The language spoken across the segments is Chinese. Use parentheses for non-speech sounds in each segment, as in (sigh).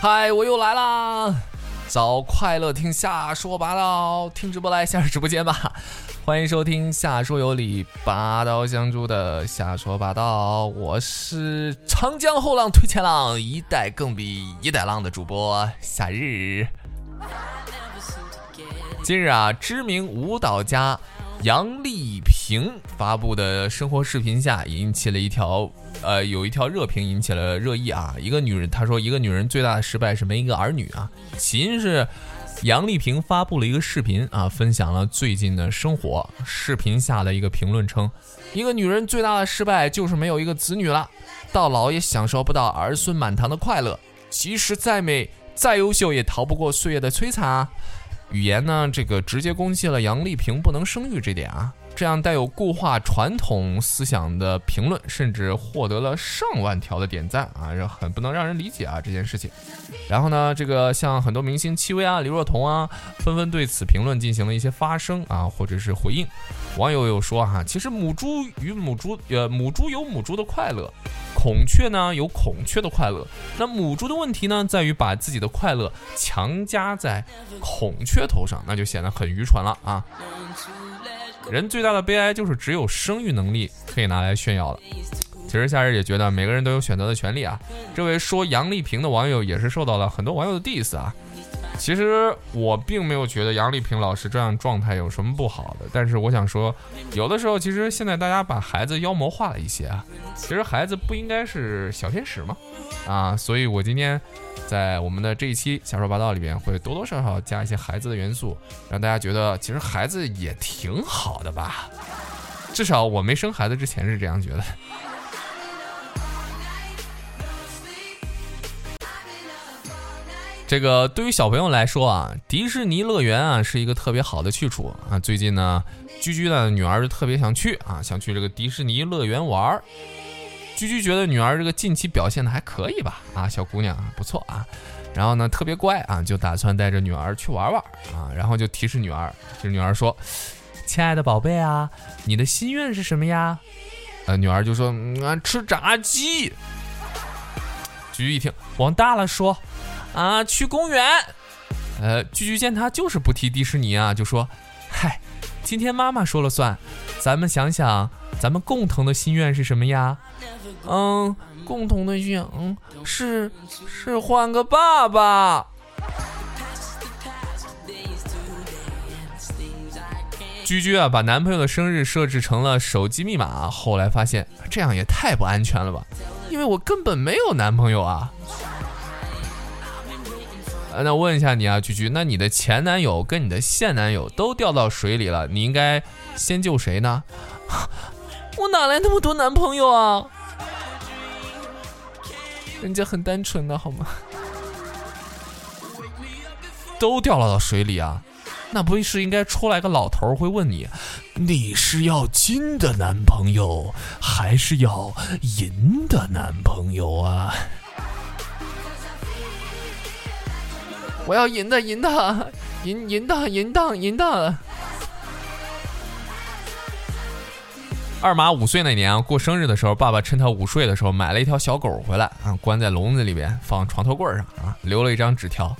嗨，我又来啦！找快乐听夏说八道，听直播来下直播间吧。(laughs) 欢迎收听夏说有理，拔刀相助的夏说八道。我是长江后浪推前浪，一代更比一代浪的主播夏日。近日啊，知名舞蹈家杨丽萍发布的生活视频下，引起了一条呃，有一条热评引起了热议啊。一个女人，她说一个女人最大的失败是没一个儿女啊。起因是杨丽萍发布了一个视频啊，分享了最近的生活。视频下的一个评论称，一个女人最大的失败就是没有一个子女了，到老也享受不到儿孙满堂的快乐。即使再美再优秀，也逃不过岁月的摧残啊。语言呢，这个直接攻击了杨丽萍不能生育这点啊，这样带有固化传统思想的评论，甚至获得了上万条的点赞啊，这很不能让人理解啊这件事情。然后呢，这个像很多明星戚薇啊、李若彤啊，纷纷对此评论进行了一些发声啊，或者是回应。网友有说哈、其实母猪与母猪，呃，母猪有母猪的快乐，孔雀呢有孔雀的快乐。那母猪的问题呢，在于把自己的快乐强加在孔雀头上，那就显得很愚蠢了啊！人最大的悲哀就是只有生育能力可以拿来炫耀了。其实夏日也觉得每个人都有选择的权利啊。这位说杨丽萍的网友也是受到了很多网友的 diss 啊。其实我并没有觉得杨丽萍老师这样状态有什么不好的，但是我想说，有的时候其实现在大家把孩子妖魔化了一些啊。其实孩子不应该是小天使吗？啊，所以我今天在我们的这一期瞎说八道里边会多多少少加一些孩子的元素，让大家觉得其实孩子也挺好的吧。至少我没生孩子之前是这样觉得。这个对于小朋友来说啊，迪士尼乐园啊是一个特别好的去处啊。最近呢，居居的女儿就特别想去啊，想去这个迪士尼乐园玩儿。居居觉得女儿这个近期表现的还可以吧，啊，小姑娘不错啊，然后呢特别乖啊，就打算带着女儿去玩玩啊，然后就提示女儿，这女儿说：“亲爱的宝贝啊，你的心愿是什么呀？”呃，女儿就说：“、啊，吃炸鸡。”居居一听，往大了说：“啊，去公园。”呃，居居见他就是不提迪士尼啊，就说：“嗨，今天妈妈说了算，咱们想想，咱们共同的心愿是什么呀？嗯，共同的心愿，嗯，是是换个爸爸。居居啊，把男朋友的生日设置成了手机密码，后来发现这样也太不安全了吧？因为我根本没有男朋友啊。呃那问一下你啊，居居，那你的前男友跟你的现男友都掉到水里了，你应该先救谁呢？(laughs) 我哪来那么多男朋友啊？人家很单纯的好吗？(laughs) 都掉落到水里啊？那不是应该出来个老头会问你，你是要金的男朋友，还是要银的男朋友啊？我要银的，银的，银银的，银的，银的。二马五岁那年啊，过生日的时候，爸爸趁他午睡的时候买了一条小狗回来啊，关在笼子里边，放床头柜上啊，留了一张纸条：“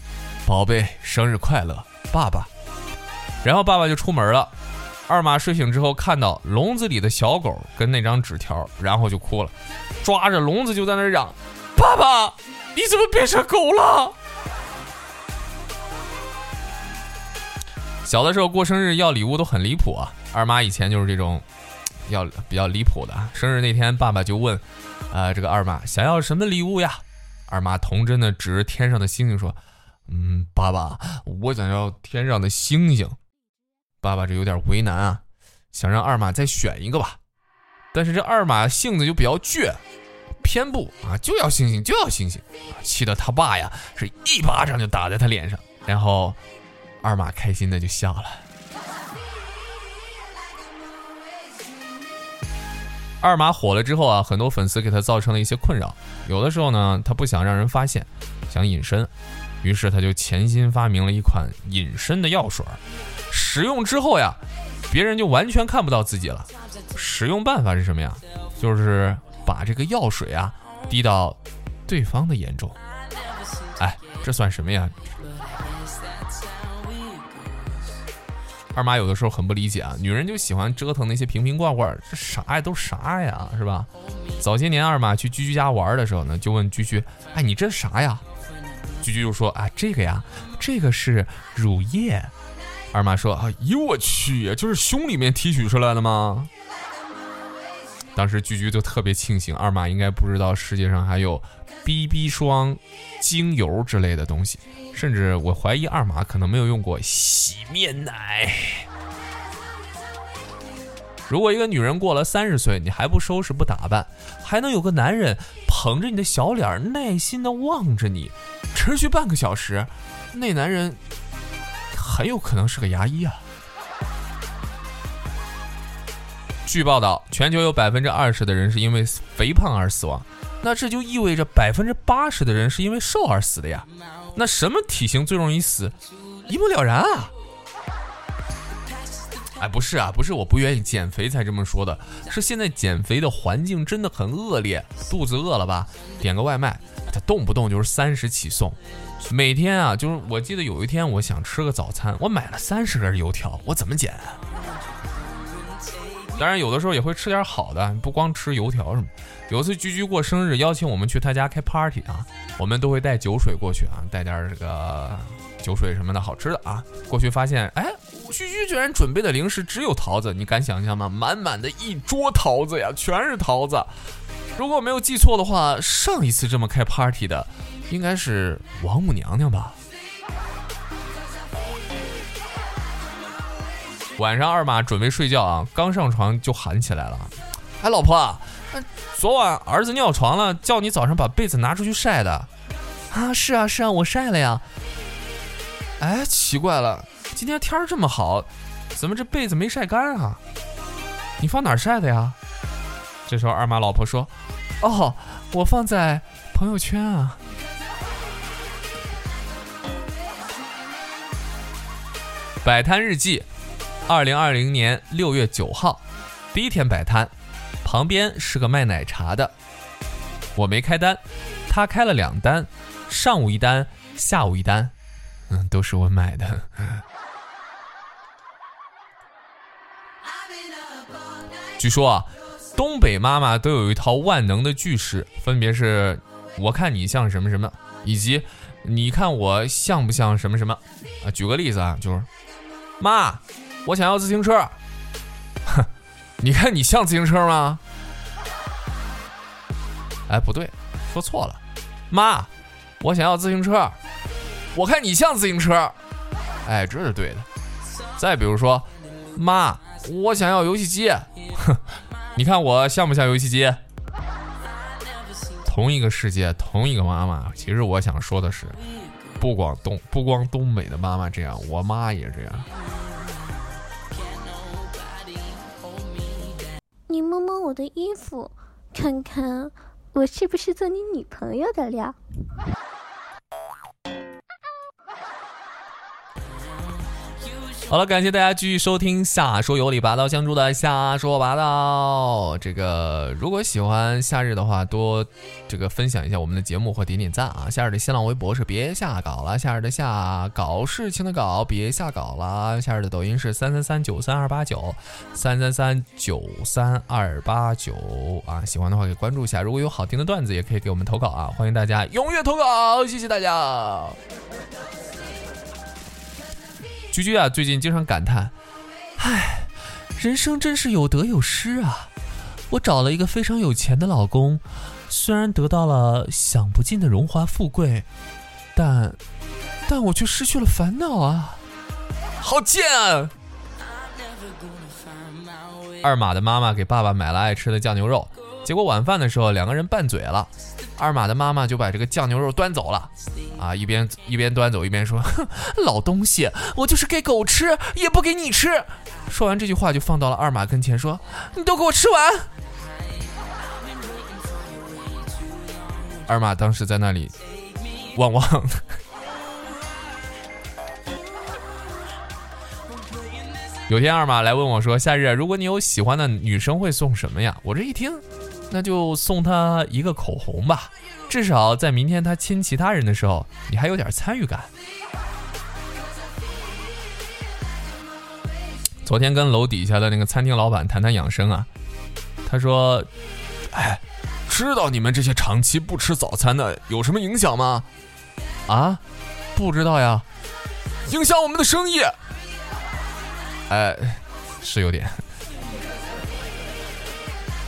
宝贝，生日快乐，爸爸。”然后爸爸就出门了。二马睡醒之后，看到笼子里的小狗跟那张纸条，然后就哭了，抓着笼子就在那嚷：“爸爸，你怎么变成狗了？”小的时候过生日要礼物都很离谱啊，二妈以前就是这种要比较离谱的。生日那天，爸爸就问，呃，这个二妈想要什么礼物呀？二妈童真的指着天上的星星说：“嗯，爸爸，我想要天上的星星。”爸爸这有点为难啊，想让二妈再选一个吧。但是这二马性子就比较倔，偏不啊，就要星星，就要星星，气得他爸呀是一巴掌就打在他脸上，然后二马开心的就笑了。二马火了之后啊，很多粉丝给他造成了一些困扰。有的时候呢，他不想让人发现，想隐身，于是他就潜心发明了一款隐身的药水。使用之后呀，别人就完全看不到自己了。使用办法是什么呀？就是把这个药水啊滴到对方的眼中。哎，这算什么呀？二妈有的时候很不理解啊，女人就喜欢折腾那些瓶瓶罐罐，这啥呀都啥呀，是吧？早些年二妈去居居家玩的时候呢，就问居居：“哎，你这啥呀？”居居就说：“啊，这个呀，这个是乳液。”二妈说：“哎呦我去，就是胸里面提取出来的吗？”当时居居就特别庆幸，二马应该不知道世界上还有 BB 霜、精油之类的东西。甚至我怀疑二马可能没有用过洗面奶。如果一个女人过了三十岁，你还不收拾不打扮，还能有个男人捧着你的小脸，耐心的望着你，持续半个小时，那男人很有可能是个牙医啊。据报道，全球有百分之二十的人是因为肥胖而死亡，那这就意味着百分之八十的人是因为瘦而死的呀。那什么体型最容易死？一目了然啊！哎，不是啊，不是我不愿意减肥才这么说的，是现在减肥的环境真的很恶劣。肚子饿了吧，点个外卖，它动不动就是三十起送。每天啊，就是我记得有一天我想吃个早餐，我买了三十根油条，我怎么减？当然有的时候也会吃点好的，不光吃油条什么。有一次居居过生日，邀请我们去他家开 party 啊，我们都会带酒水过去啊，带点这个酒水什么的好吃的啊。过去发现，哎，居居居然准备的零食只有桃子，你敢想象吗？满满的一桌桃子呀，全是桃子。如果我没有记错的话，上一次这么开 party 的，应该是王母娘娘吧。晚上二马准备睡觉啊，刚上床就喊起来了：“哎，老婆，昨晚儿子尿床了，叫你早上把被子拿出去晒的。”啊，是啊是啊，我晒了呀。哎，奇怪了，今天天儿这么好，怎么这被子没晒干啊？你放哪儿晒的呀？这时候二马老婆说：“哦，我放在朋友圈啊。”摆摊日记。二零二零年六月九号，第一天摆摊，旁边是个卖奶茶的，我没开单，他开了两单，上午一单，下午一单，嗯，都是我买的。(laughs) 据说啊，东北妈妈都有一套万能的句式，分别是“我看你像什么什么”，以及“你看我像不像什么什么”。啊，举个例子啊，就是妈。我想要自行车，哼，(laughs) 你看你像自行车吗？哎，不对，说错了，妈，我想要自行车，我看你像自行车，哎，这是对的。再比如说，妈，我想要游戏机，哼，(laughs) 你看我像不像游戏机？同一个世界，同一个妈妈，其实我想说的是，不光东不光东北的妈妈这样，我妈也这样。我的衣服，看看我是不是做你女朋友的料。好了，感谢大家继续收听夏说有理拔刀相助的夏说拔刀。这个如果喜欢夏日的话，多这个分享一下我们的节目或点点赞啊。夏日的新浪微博是别下搞了，夏日的夏搞事情的搞，别下搞了。夏日的抖音是三三三九三二八九三三三九三二八九啊。喜欢的话可以关注一下，如果有好听的段子也可以给我们投稿啊，欢迎大家踊跃投稿，谢谢大家。居居啊，最近经常感叹：“唉，人生真是有得有失啊！我找了一个非常有钱的老公，虽然得到了享不尽的荣华富贵，但，但我却失去了烦恼啊！好贱啊！”二马的妈妈给爸爸买了爱吃的酱牛肉，结果晚饭的时候两个人拌嘴了。二马的妈妈就把这个酱牛肉端走了啊一边一边端走一边说哼 (laughs) 老东西我就是给狗吃也不给你吃。说完这句话就放到了二马跟前说你都给我吃完。二马当时在那里旺旺有天二马来问我说夏日如果你有喜欢的女生会送什么呀？我这一听那就送他一个口红吧，至少在明天他亲其他人的时候，你还有点参与感。昨天跟楼底下的那个餐厅老板谈谈养生啊，他说：“哎，知道你们这些长期不吃早餐的有什么影响吗？”啊，不知道呀，影响我们的生意。哎，是有点。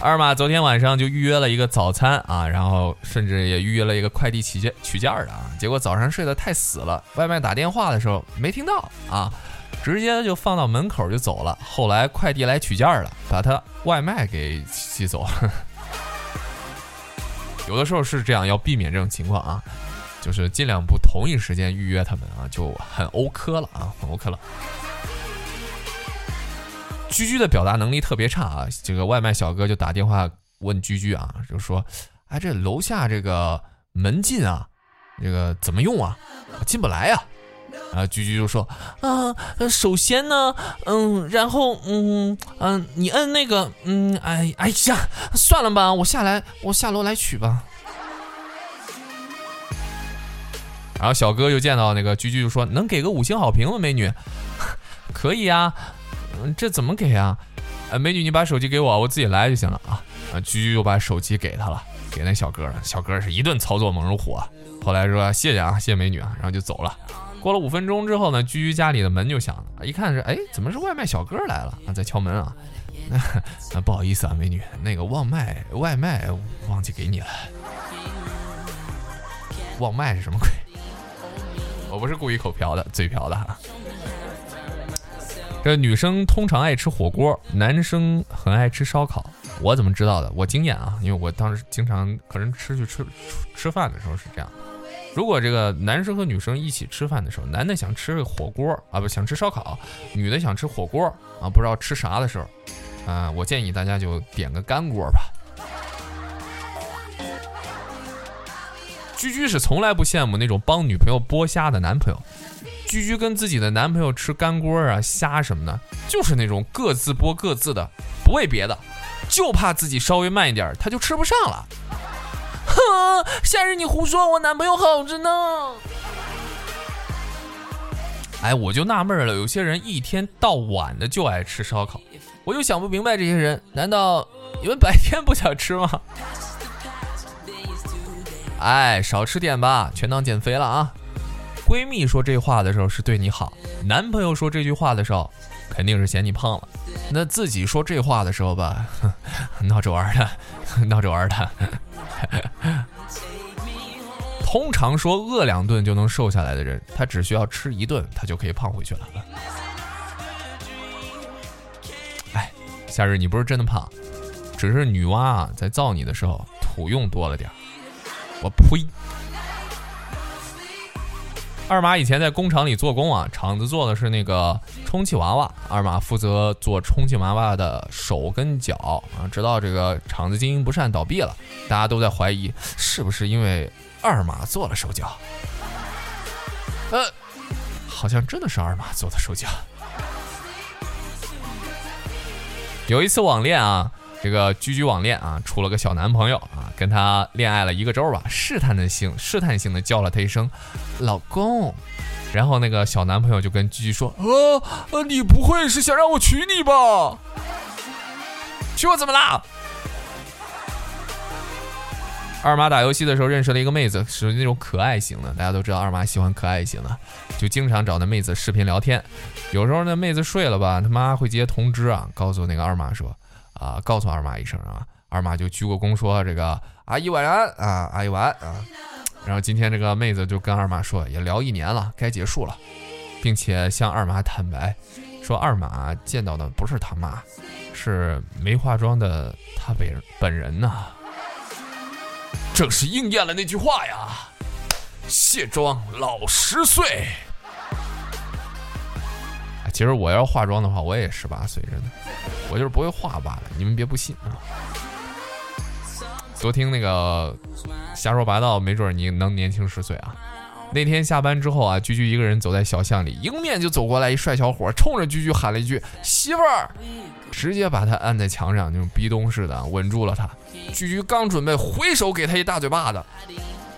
二马昨天晚上就预约了一个早餐啊，然后甚至也预约了一个快递取件取件的啊，结果早上睡得太死了，外卖打电话的时候没听到啊。直接就放到门口就走了。后来快递来取件了，把他外卖给寄走了。(laughs) 有的时候是这样，要避免这种情况啊，就是尽量不同一时间预约他们啊，就很欧科了啊，很欧科了。居居的表达能力特别差啊，这个外卖小哥就打电话问居居啊，就说：“哎，这楼下这个门禁啊，这个怎么用啊？进不来呀。”啊，居居就说啊，首先呢，嗯，然后嗯嗯，你摁那个，嗯，哎哎呀，算了吧，我下来，我下楼来取吧。然后小哥又见到那个居居，就说能给个五星好评吗，美女？(laughs) 可以啊，这怎么给啊？呃，美女，你把手机给我，我自己来就行了啊。啊，居居又把手机给他了，给那小哥了。小哥是一顿操作猛如虎，后来说谢谢啊，谢谢美女啊，然后就走了。过了五分钟之后呢，居居家里的门就响了，一看是，哎，怎么是外卖小哥来了啊，在敲门啊？那 (laughs) 不好意思啊，美女，那个忘卖外卖忘记给你了。忘卖是什么鬼？(laughs) 我不是故意口瓢的，嘴瓢的哈。这女生通常爱吃火锅，男生很爱吃烧烤。我怎么知道的？我经验啊，因为我当时经常可能吃去吃吃饭的时候是这样。如果这个男生和女生一起吃饭的时候，男的想吃火锅啊，不想吃烧烤，女的想吃火锅啊，不知道吃啥的时候，啊，我建议大家就点个干锅吧。居居是从来不羡慕那种帮女朋友剥虾的男朋友，居居跟自己的男朋友吃干锅啊、虾什么的，就是那种各自剥各自的，不为别的，就怕自己稍微慢一点，他就吃不上了。哼，夏日你胡说，我男朋友好着呢。哎，我就纳闷了，有些人一天到晚的就爱吃烧烤，我就想不明白这些人，难道你们白天不想吃吗？哎，少吃点吧，全当减肥了啊。闺蜜说这话的时候是对你好，男朋友说这句话的时候肯定是嫌你胖了，那自己说这话的时候吧，(laughs) 闹着玩的，(laughs) 闹着玩的。通常说饿两顿就能瘦下来的人，他只需要吃一顿，他就可以胖回去了。哎，夏日你不是真的胖，只是女娲啊在造你的时候土用多了点我呸！二马以前在工厂里做工啊，厂子做的是那个充气娃娃，二马负责做充气娃娃的手跟脚啊。直到这个厂子经营不善倒闭了，大家都在怀疑是不是因为二马做了手脚。呃，好像真的是二马做的手脚。有一次网恋啊。这个居居网恋啊，处了个小男朋友啊，跟他恋爱了一个周吧，试探的性试探性的叫了他一声老公，然后那个小男朋友就跟居居说：“呃，你不会是想让我娶你吧？娶我怎么啦？”二妈打游戏的时候认识了一个妹子，是那种可爱型的，大家都知道二妈喜欢可爱型的，就经常找那妹子视频聊天。有时候那妹子睡了吧，他妈会接通知啊，告诉那个二妈说。啊，告诉二妈一声啊，二妈就鞠个躬说：“这个阿姨晚安啊，阿姨晚安啊。”然后今天这个妹子就跟二妈说：“也聊一年了，该结束了，并且向二妈坦白说，二妈见到的不是他妈，是没化妆的他本本人呐。”正是应验了那句话呀，“卸妆老十岁。”其实我要化妆的话，我也十八岁，真的，我就是不会化罢了。你们别不信啊。多听那个瞎说八道，没准你能年轻十岁啊。那天下班之后啊，居居一个人走在小巷里，迎面就走过来一帅小伙，冲着居居喊了一句“媳妇儿”，直接把他按在墙上，那种逼咚似的稳住了他。居居刚准备回手给他一大嘴巴子，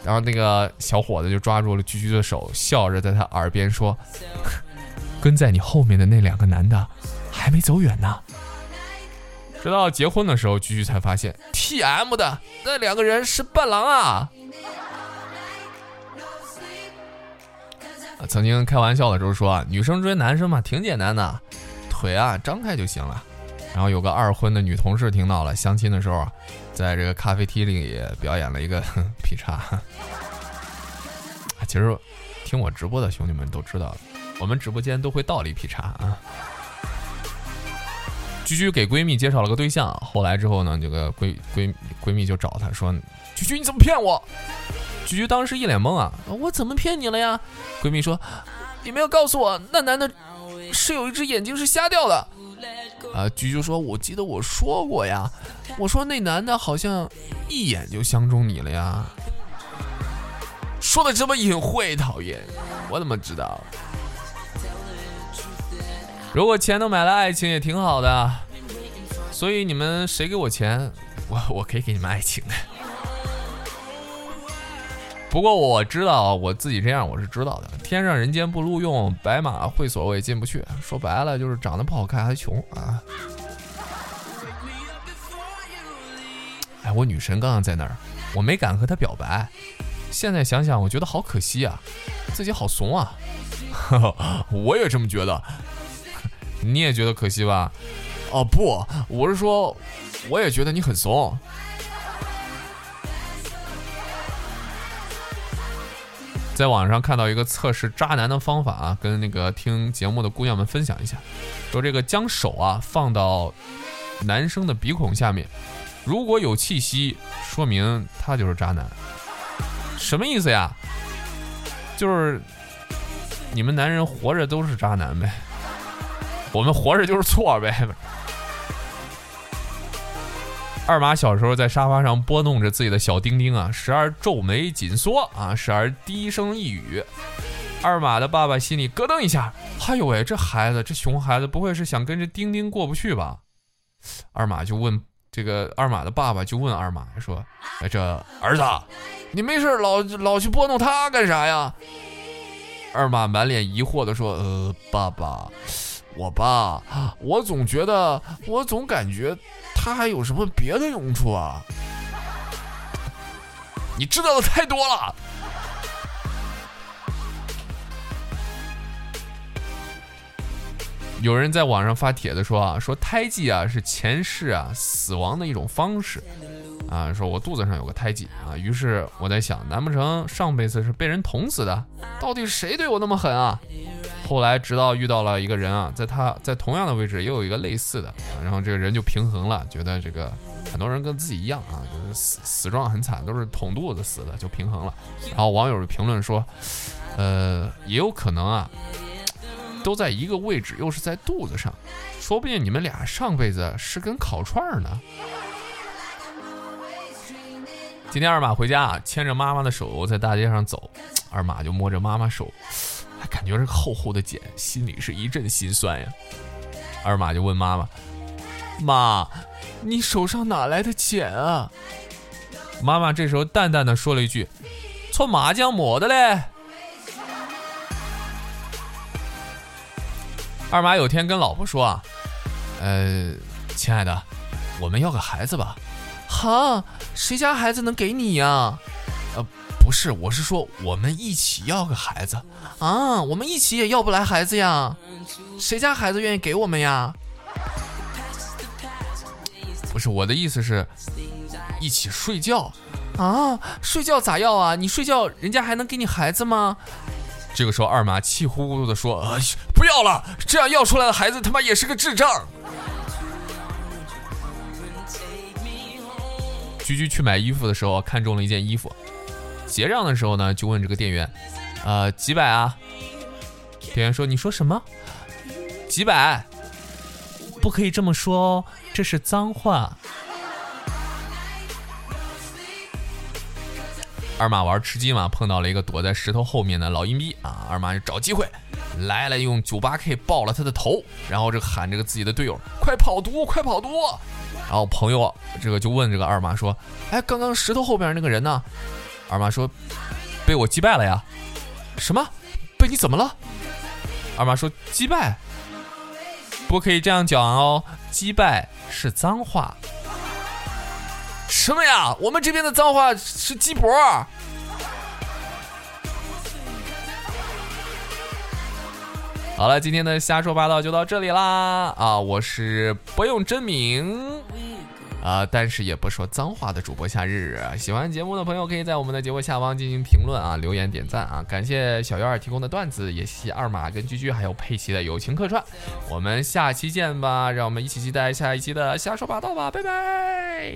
然后那个小伙子就抓住了居居的手，笑着在他耳边说：“跟在你后面的那两个男的还没走远呢。”直到结婚的时候，居居才发现，T M 的那两个人是伴郎啊。曾经开玩笑的时候说啊，女生追男生嘛，挺简单的，腿啊张开就行了。然后有个二婚的女同事听到了，相亲的时候，在这个咖啡厅里表演了一个哼 (laughs) 劈叉。其实听我直播的兄弟们都知道，我们直播间都会倒立劈叉啊。居居给闺蜜介绍了个对象，后来之后呢，这个闺闺闺蜜就找她说：“居居你怎么骗我？”居居当时一脸懵啊，我怎么骗你了呀？闺蜜说：“你没有告诉我，那男的是有一只眼睛是瞎掉的。”啊，居居说：“我记得我说过呀，我说那男的好像一眼就相中你了呀。”说的这么隐晦，讨厌，我怎么知道？如果钱能买来爱情也挺好的，所以你们谁给我钱，我我可以给你们爱情的。不过我知道我自己这样我是知道的，天上人间不录用，白马会所我也进不去。说白了就是长得不好看还穷啊。哎，我女神刚刚在那儿，我没敢和她表白，现在想想我觉得好可惜啊，自己好怂啊。(laughs) 我也这么觉得。你也觉得可惜吧？哦不，我是说，我也觉得你很怂。在网上看到一个测试渣男的方法啊，跟那个听节目的姑娘们分享一下，说这个将手啊放到男生的鼻孔下面，如果有气息，说明他就是渣男。什么意思呀？就是你们男人活着都是渣男呗。我们活着就是错呗。二马小时候在沙发上拨弄着自己的小丁丁啊，时而皱眉紧缩啊，时而低声一语。二马的爸爸心里咯噔一下，哎呦喂，这孩子，这熊孩子不会是想跟这丁丁过不去吧？二马就问这个二马的爸爸就问二马说：“哎，这儿子，你没事老老去拨弄他干啥呀？”二马满脸疑惑的说：“呃，爸爸。”我吧，我总觉得，我总感觉他还有什么别的用处啊！你知道的太多了。有人在网上发帖子说啊，说胎记啊是前世啊死亡的一种方式啊，说我肚子上有个胎记啊，于是我在想，难不成上辈子是被人捅死的？到底谁对我那么狠啊？后来直到遇到了一个人啊，在他在同样的位置也有一个类似的，然后这个人就平衡了，觉得这个很多人跟自己一样啊，就是死死状很惨，都是捅肚子死的，就平衡了。然后网友评论说，呃，也有可能啊，都在一个位置，又是在肚子上，说不定你们俩上辈子是根烤串呢。今天二马回家啊，牵着妈妈的手在大街上走，二马就摸着妈妈手，还感觉是厚厚的茧，心里是一阵心酸呀。二马就问妈妈：“妈，你手上哪来的茧啊？”妈妈这时候淡淡的说了一句：“搓麻将抹的嘞。”二马有天跟老婆说啊：“呃，亲爱的，我们要个孩子吧。”哈，谁家孩子能给你呀？不是，我是说我们一起要个孩子啊，我们一起也要不来孩子呀。谁家孩子愿意给我们呀？不是我的意思是，一起睡觉啊？睡觉咋要啊？你睡觉，人家还能给你孩子吗？这个时候，二马气呼呼的说：“哎，不要了，这样要出来的孩子他妈也是个智障。”居居去买衣服的时候，看中了一件衣服，结账的时候呢，就问这个店员：“呃，几百啊？”店员说：“你说什么？几百？不可以这么说哦，这是脏话。”二马玩吃鸡嘛，碰到了一个躲在石头后面的老阴逼啊，二马就找机会来了，用九八 K 爆了他的头，然后这喊这个自己的队友快跑毒，快跑毒。然后朋友这个就问这个二马说：“哎，刚刚石头后边那个人呢？”二妈说：“被我击败了呀。”什么？被你怎么了？二妈说：“击败，不可以这样讲哦，击败是脏话。”什么呀？我们这边的脏话是鸡脖。好了，今天的瞎说八道就到这里啦！啊，我是不用真名啊，但是也不说脏话的主播夏日。喜欢节目的朋友可以在我们的节目下方进行评论啊，留言点赞啊！感谢小幺儿提供的段子，也谢谢二马跟居居还有佩奇的友情客串。我们下期见吧，让我们一起期待下一期的瞎说八道吧，拜拜。